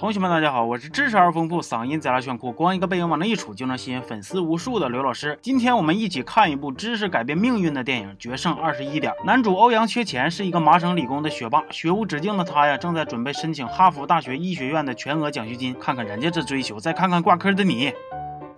同学们，大家好，我是知识而丰富、嗓音贼拉炫酷、光一个背影往那一杵就能吸引粉丝无数的刘老师。今天我们一起看一部知识改变命运的电影《决胜二十一点》。男主欧阳缺钱是一个麻省理工的学霸，学无止境的他呀，正在准备申请哈佛大学医学院的全额奖学金。看看人家这追求，再看看挂科的你。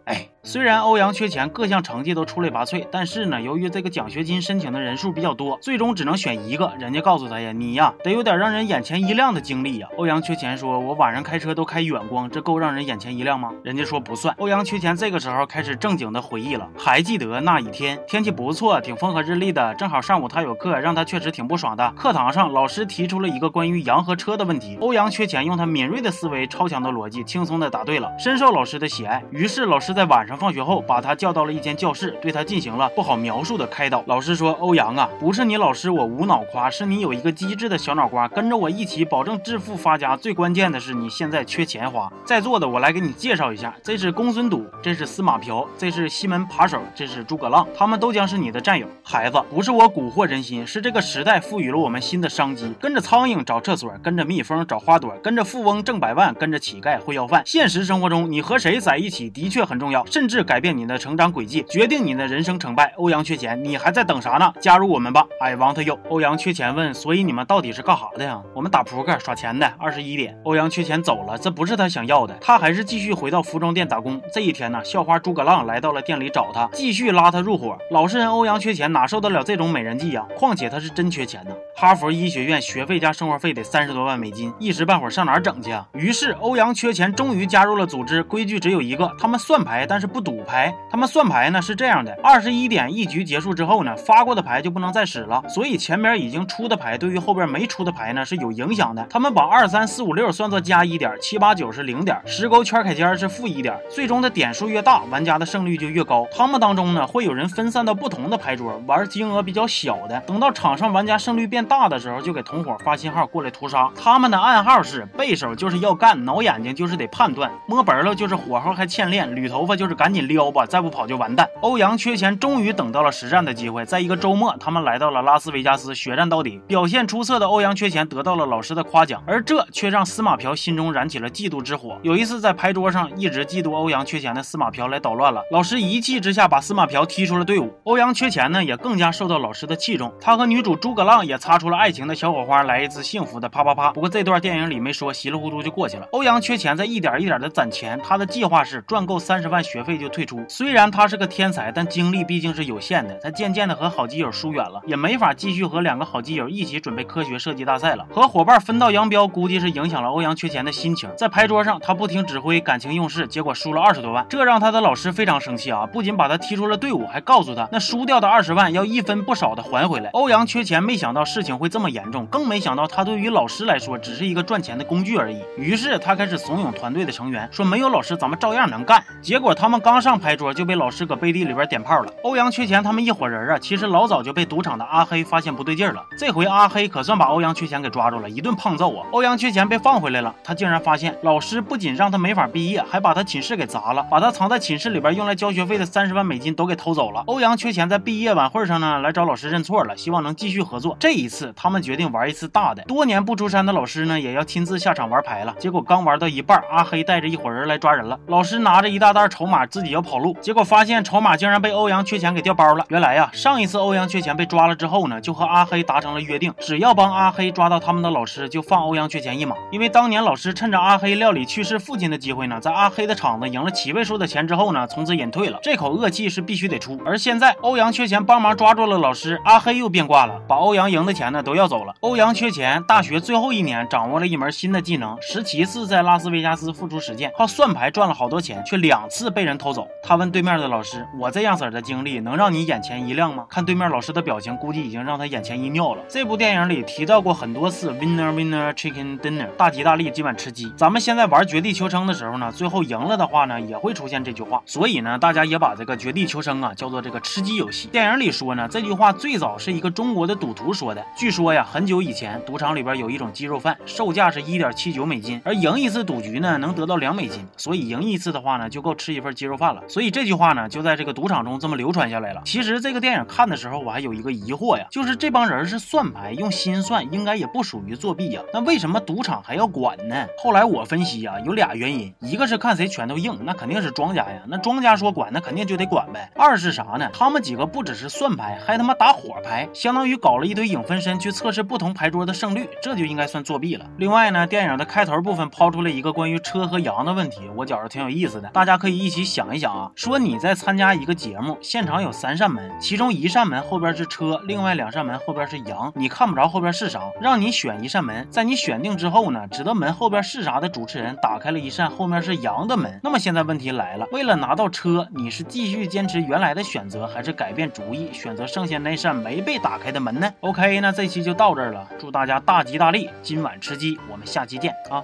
哎，虽然欧阳缺钱各项成绩都出类拔萃，但是呢，由于这个奖学金申请的人数比较多，最终只能选一个。人家告诉他呀，你呀得有点让人眼前一亮的经历呀。欧阳缺钱说：“我晚上开车都开远光，这够让人眼前一亮吗？”人家说不算。欧阳缺钱这个时候开始正经的回忆了，还记得那一天天气不错，挺风和日丽的，正好上午他有课，让他确实挺不爽的。课堂上老师提出了一个关于羊和车的问题，欧阳缺钱用他敏锐的思维、超强的逻辑，轻松的答对了，深受老师的喜爱。于是老师在晚上放学后。把他叫到了一间教室，对他进行了不好描述的开导。老师说：“欧阳啊，不是你老师我无脑夸，是你有一个机智的小脑瓜，跟着我一起保证致富发家。最关键的是你现在缺钱花。在座的我来给你介绍一下，这是公孙赌，这是司马瓢，这是西门扒手，这是诸葛亮，他们都将是你的战友。孩子，不是我蛊惑人心，是这个时代赋予了我们新的商机。跟着苍蝇找厕所，跟着蜜蜂找花朵，跟着富翁挣百万，跟着乞丐会要饭。现实生活中，你和谁在一起的确很重要，甚甚至改。”变你的成长轨迹，决定你的人生成败。欧阳缺钱，你还在等啥呢？加入我们吧！I want you。欧阳缺钱问：所以你们到底是干啥的呀？我们打扑克耍钱的。二十一点，欧阳缺钱走了，这不是他想要的，他还是继续回到服装店打工。这一天呢，校花诸葛亮来到了店里找他，继续拉他入伙。老实人欧阳缺钱哪受得了这种美人计呀？况且他是真缺钱呢。哈佛医学院学费加生活费得三十多万美金，一时半会儿上哪整去啊？于是欧阳缺钱终于加入了组织，规矩只有一个，他们算牌，但是不赌。牌，他们算牌呢是这样的：二十一点一局结束之后呢，发过的牌就不能再使了。所以前边已经出的牌对于后边没出的牌呢是有影响的。他们把二三四五六算作加一点，七八九是零点，十勾圈开尖是负一点。最终的点数越大，玩家的胜率就越高。他们当中呢会有人分散到不同的牌桌，玩金额比较小的。等到场上玩家胜率变大的时候，就给同伙发信号过来屠杀。他们的暗号是：背手就是要干，挠眼睛就是得判断，摸本了就是火候还欠练，捋头发就是赶紧撩。吧，再不跑就完蛋。欧阳缺钱终于等到了实战的机会，在一个周末，他们来到了拉斯维加斯，血战到底。表现出色的欧阳缺钱得到了老师的夸奖，而这却让司马瓢心中燃起了嫉妒之火。有一次在牌桌上，一直嫉妒欧阳缺钱的司马瓢来捣乱了，老师一气之下把司马瓢踢出了队伍。欧阳缺钱呢，也更加受到老师的器重，他和女主诸葛浪也擦出了爱情的小火花，来一次幸福的啪啪啪。不过这段电影里没说，稀里糊涂就过去了。欧阳缺钱在一点一点的攒钱，他的计划是赚够三十万学费就退出。虽然他是个天才，但精力毕竟是有限的。他渐渐的和好基友疏远了，也没法继续和两个好基友一起准备科学设计大赛了。和伙伴分道扬镳，估计是影响了欧阳缺钱的心情。在牌桌上，他不听指挥，感情用事，结果输了二十多万，这让他的老师非常生气啊！不仅把他踢出了队伍，还告诉他那输掉的二十万要一分不少的还回来。欧阳缺钱没想到事情会这么严重，更没想到他对于老师来说只是一个赚钱的工具而已。于是他开始怂恿团队的成员说：“没有老师，咱们照样能干。”结果他们他们刚上牌桌就。就被老师搁背地里边点炮了。欧阳缺钱他们一伙人啊，其实老早就被赌场的阿黑发现不对劲了。这回阿黑可算把欧阳缺钱给抓住了，一顿胖揍啊！欧阳缺钱被放回来了，他竟然发现老师不仅让他没法毕业，还把他寝室给砸了，把他藏在寝室里边用来交学费的三十万美金都给偷走了。欧阳缺钱在毕业晚会上呢，来找老师认错了，希望能继续合作。这一次他们决定玩一次大的。多年不出山的老师呢，也要亲自下场玩牌了。结果刚玩到一半，阿黑带着一伙人来抓人了。老师拿着一大袋筹码，自己要跑路，结果发现筹码。竟然被欧阳缺钱给调包了。原来呀，上一次欧阳缺钱被抓了之后呢，就和阿黑达成了约定，只要帮阿黑抓到他们的老师，就放欧阳缺钱一马。因为当年老师趁着阿黑料理去世父亲的机会呢，在阿黑的厂子赢了七位数的钱之后呢，从此隐退了。这口恶气是必须得出。而现在欧阳缺钱帮忙抓住了老师，阿黑又变卦了，把欧阳赢的钱呢都要走了。欧阳缺钱大学最后一年掌握了一门新的技能，十七次在拉斯维加斯付出实践，靠算牌赚了好多钱，却两次被人偷走。他问对面的老师。我这样子的经历能让你眼前一亮吗？看对面老师的表情，估计已经让他眼前一尿了。这部电影里提到过很多次 winner winner chicken dinner，大吉大利，今晚吃鸡。咱们现在玩绝地求生的时候呢，最后赢了的话呢，也会出现这句话。所以呢，大家也把这个绝地求生啊叫做这个吃鸡游戏。电影里说呢，这句话最早是一个中国的赌徒说的。据说呀，很久以前，赌场里边有一种鸡肉饭，售价是一点七九美金，而赢一次赌局呢，能得到两美金，所以赢一次的话呢，就够吃一份鸡。肉饭了。所以这句话呢，就在这个赌场中这么流传下来了。其实这个电影看的时候，我还有一个疑惑呀，就是这帮人是算牌用心算，应该也不属于作弊呀。那为什么赌场还要管呢？后来我分析啊，有俩原因，一个是看谁拳头硬，那肯定是庄家呀。那庄家说管，那肯定就得管呗。二是啥呢？他们几个不只是算牌，还他妈打火牌，相当于搞了一堆影分身去测试不同牌桌的胜率，这就应该算作弊了。另外呢，电影的开头部分抛出了一个关于车和羊的问题，我觉着挺有意思的，大家可以一起想一想啊。说你在参加一个节目，现场有三扇门，其中一扇门后边是车，另外两扇门后边是羊，你看不着后边是啥，让你选一扇门，在你选定之后呢，知道门后边是啥的主持人打开了一扇后面是羊的门。那么现在问题来了，为了拿到车，你是继续坚持原来的选择，还是改变主意，选择剩下那扇没被打开的门呢？OK，那这期就到这儿了，祝大家大吉大利，今晚吃鸡，我们下期见啊！